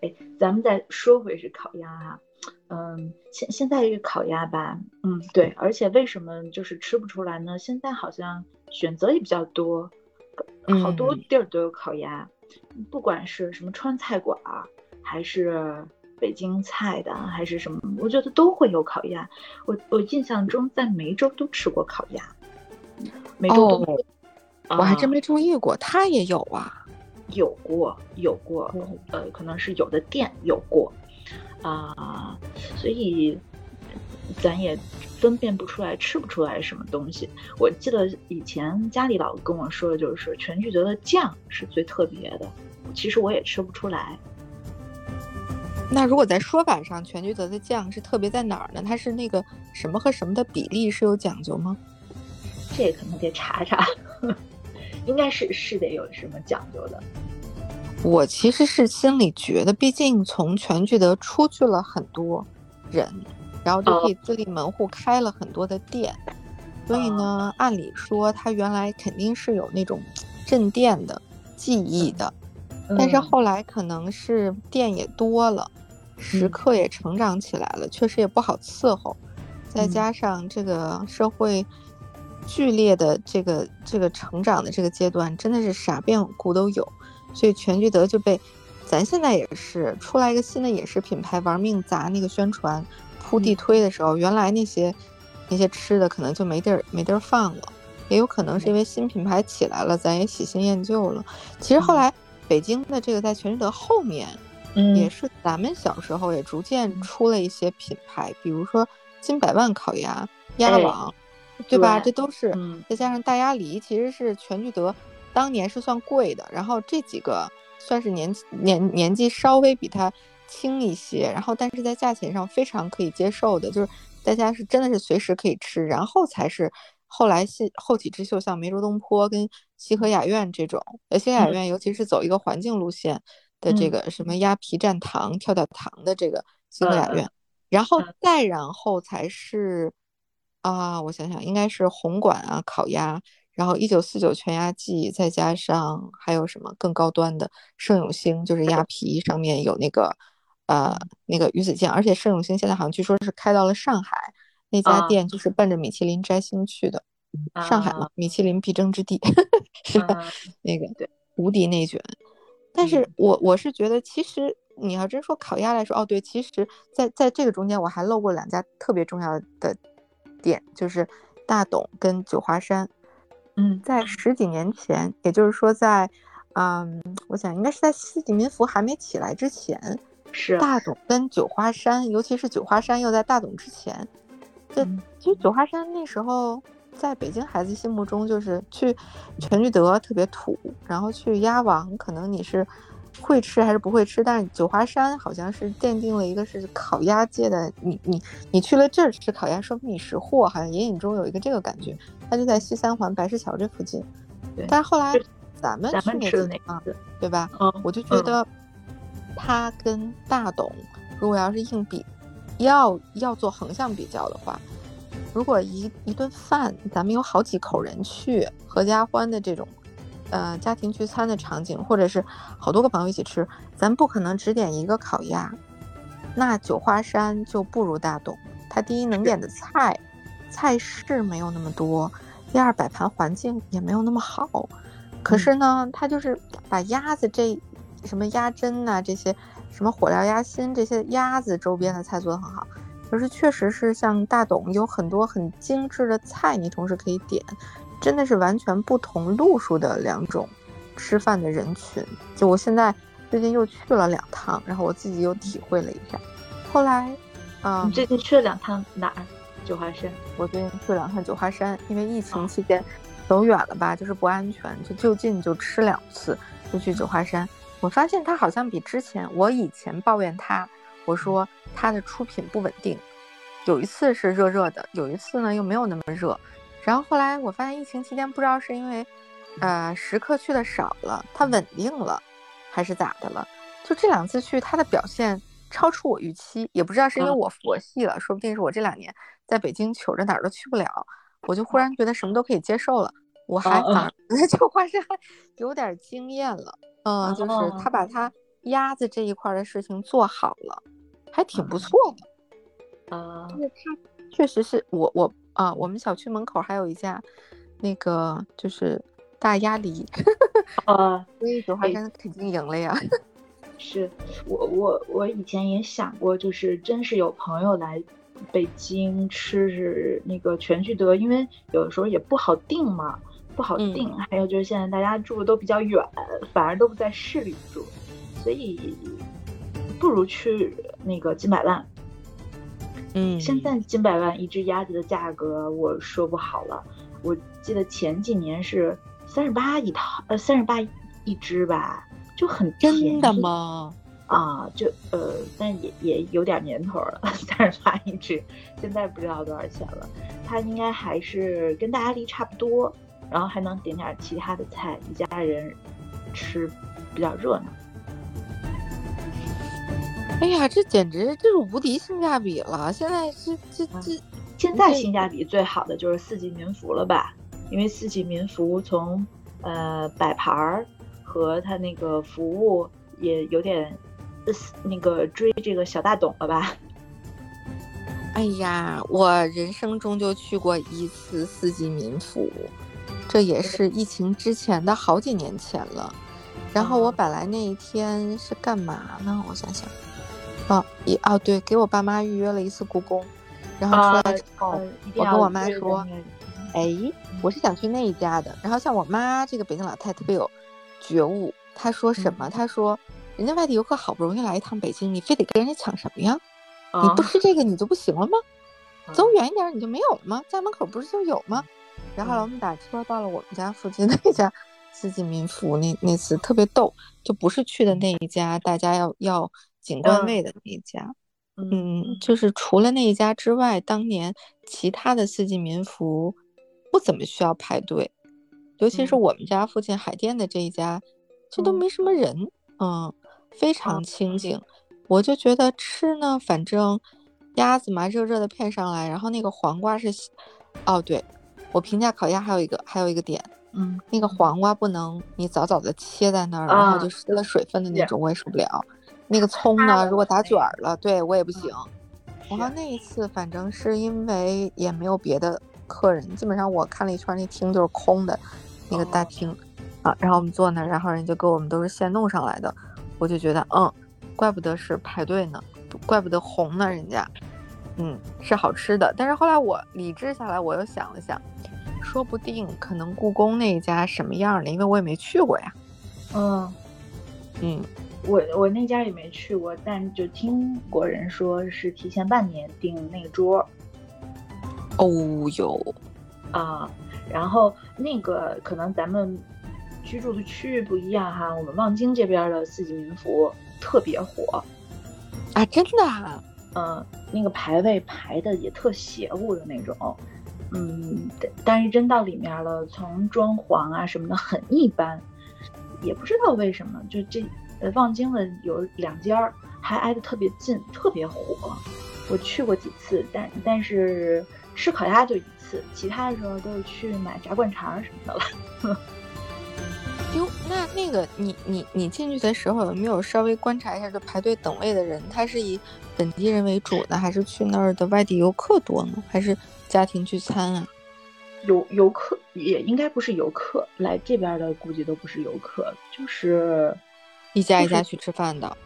哎，咱们再说回是烤鸭啊，嗯，现现在这个烤鸭吧，嗯，对，而且为什么就是吃不出来呢？现在好像选择也比较多，好多地儿都有烤鸭，不管是什么川菜馆，还是北京菜的，还是什么，我觉得都会有烤鸭。我我印象中在梅州都吃过烤鸭，梅州都，我还真没注意过，它也有啊。有过，有过，呃，可能是有的店有过，啊，所以咱也分辨不出来，吃不出来什么东西。我记得以前家里老跟我说的就是全聚德的酱是最特别的，其实我也吃不出来。那如果在说法上，全聚德的酱是特别在哪儿呢？它是那个什么和什么的比例是有讲究吗？这可能得查查。应该是是得有什么讲究的。我其实是心里觉得，毕竟从全聚德出去了很多人，然后就可以自立门户开了很多的店，所以呢，按理说他原来肯定是有那种镇店的技艺的，但是后来可能是店也多了，食客也成长起来了，确实也不好伺候，再加上这个社会。剧烈的这个这个成长的这个阶段，真的是啥变故都有，所以全聚德就被，咱现在也是出来一个新的饮食品牌，玩命砸那个宣传，铺地推的时候，原来那些那些吃的可能就没地儿没地儿放了，也有可能是因为新品牌起来了，咱也喜新厌旧了。其实后来北京的这个在全聚德后面，嗯，也是咱们小时候也逐渐出了一些品牌，比如说金百万烤鸭、鸭王。对吧？这都是，再加上大鸭梨，其实是全聚德当年是算贵的。然后这几个算是年年年纪稍微比它轻一些，然后但是在价钱上非常可以接受的，就是大家是真的是随时可以吃。然后才是后来后后起之秀，像梅州东坡跟西河雅苑这种，呃，西河雅苑尤其是走一个环境路线的这个什么鸭皮蘸糖、跳跳糖的这个西河雅苑，然后再然后才是。啊，我想想，应该是红馆啊，烤鸭，然后一九四九全鸭季，再加上还有什么更高端的盛永兴，就是鸭皮上面有那个呃那个鱼子酱，而且盛永兴现在好像据说是开到了上海那家店，就是奔着米其林摘星去的，上海嘛，米其林必争之地，是吧？那个对，无敌内卷。但是我我是觉得，其实你要真说烤鸭来说，哦对，其实在在这个中间我还漏过两家特别重要的。店就是大董跟九华山，嗯，在十几年前，也就是说在，嗯，我想应该是在四季民福还没起来之前，是大董跟九华山，尤其是九华山又在大董之前，就其实九华山那时候在北京孩子心目中就是去全聚德特别土，然后去鸭王可能你是。会吃还是不会吃？但是九华山好像是奠定了一个是烤鸭界的，你你你去了这儿吃烤鸭，说明你识货，好像隐隐中有一个这个感觉。它就在西三环白石桥这附近。对。但是后来咱们去那地方，对吧？嗯。我就觉得，它跟大董，如果要是硬比，要要做横向比较的话，如果一一顿饭咱们有好几口人去，合家欢的这种。呃，家庭聚餐的场景，或者是好多个朋友一起吃，咱不可能只点一个烤鸭。那九华山就不如大董，它第一能点的菜，菜式没有那么多；第二摆盘环境也没有那么好。可是呢，它就是把鸭子这什么鸭胗呐，这些什么火燎鸭心这些鸭子周边的菜做得很好。可是确实是像大董有很多很精致的菜，你同时可以点。真的是完全不同路数的两种吃饭的人群。就我现在最近又去了两趟，然后我自己又体会了一下。后来，啊，你最近去了两趟哪儿？九华山。我最近去了两趟九华山，因为疫情期间走远了吧，就是不安全，就就近就吃两次，就去九华山。我发现它好像比之前我以前抱怨它，我说它的出品不稳定，有一次是热热的，有一次呢又没有那么热。然后后来我发现疫情期间不知道是因为，呃，食客去的少了，它稳定了，还是咋的了？就这两次去，它的表现超出我预期，也不知道是因为我佛系了，说不定是我这两年在北京求着哪儿都去不了，我就忽然觉得什么都可以接受了。我还反而觉得九华山有点经验了，嗯，就是他把他鸭子这一块的事情做好了，还挺不错的。啊，就是他确实是我我啊，我们小区门口还有一家那个就是大鸭梨，啊，所以九华山肯定赢了呀。是我我我以前也想过，就是真是有朋友来北京吃是那个全聚德，因为有的时候也不好定嘛，不好定。还有就是现在大家住的都比较远，反而都不在市里住，所以不如去那个金百万。嗯，现在金百万一只鸭子的价格我说不好了，我记得前几年是三十八一套，呃，三十八一只吧。就很真的吗？啊，就呃，但也也有点年头了，三十八一只，现在不知道多少钱了。它应该还是跟大鸭梨差不多，然后还能点点其他的菜，一家人吃比较热闹。哎呀，这简直就是无敌性价比了！现在这这这，现在性价比最好的就是四季民福了吧？因为四季民福从呃摆盘儿。和他那个服务也有点，那个追这个小大董了吧？哎呀，我人生中就去过一次四季民福，这也是疫情之前的好几年前了。然后我本来那一天是干嘛呢？我想想，哦，一哦对，给我爸妈预约了一次故宫，然后出来之后，我跟我妈说，哎，我是想去那一家的。然后像我妈这个北京老太特别有。觉悟，她说什么？她说，人家外地游客好不容易来一趟北京，你非得跟人家抢什么呀？你不吃这个你就不行了吗？走远一点你就没有了吗？家门口不是就有吗？然后我们打车到了我们家附近那家四季民福，那那次特别逗，就不是去的那一家，大家要要景观位的那一家。嗯，就是除了那一家之外，当年其他的四季民福不怎么需要排队。尤其是我们家附近海淀的这一家，这都没什么人，嗯，非常清静。我就觉得吃呢，反正鸭子嘛，热热的片上来，然后那个黄瓜是，哦，对，我评价烤鸭还有一个还有一个点，嗯，那个黄瓜不能你早早的切在那儿，然后就失了水分的那种，我也受不了。那个葱呢，如果打卷儿了，对我也不行。然后那一次，反正是因为也没有别的客人，基本上我看了一圈，那厅就是空的。那个大厅，啊，然后我们坐那儿，然后人就给我们都是现弄上来的，我就觉得，嗯，怪不得是排队呢，怪不得红呢，人家，嗯，是好吃的。但是后来我理智下来，我又想了想，说不定可能故宫那一家什么样的？因为我也没去过呀。嗯，嗯，我我那家也没去过，但就听过人说是提前半年订那个桌。哦哟，啊。然后那个可能咱们居住的区域不一样哈，我们望京这边的四季民福特别火啊，真的，嗯，那个排位排的也特邪乎的那种，嗯，但是真到里面了，从装潢啊什么的很一般，也不知道为什么，就这呃望京的有两家还挨得特别近，特别火，我去过几次，但但是吃烤鸭就一次。其他的时候都是去买炸灌肠什么的了。哟，那那个你你你进去的时候有没有稍微观察一下，这排队等位的人，他是以本地人为主呢，还是去那儿的外地游客多呢，还是家庭聚餐啊？游游客也应该不是游客，来这边的估计都不是游客，就是一家一家去吃饭的。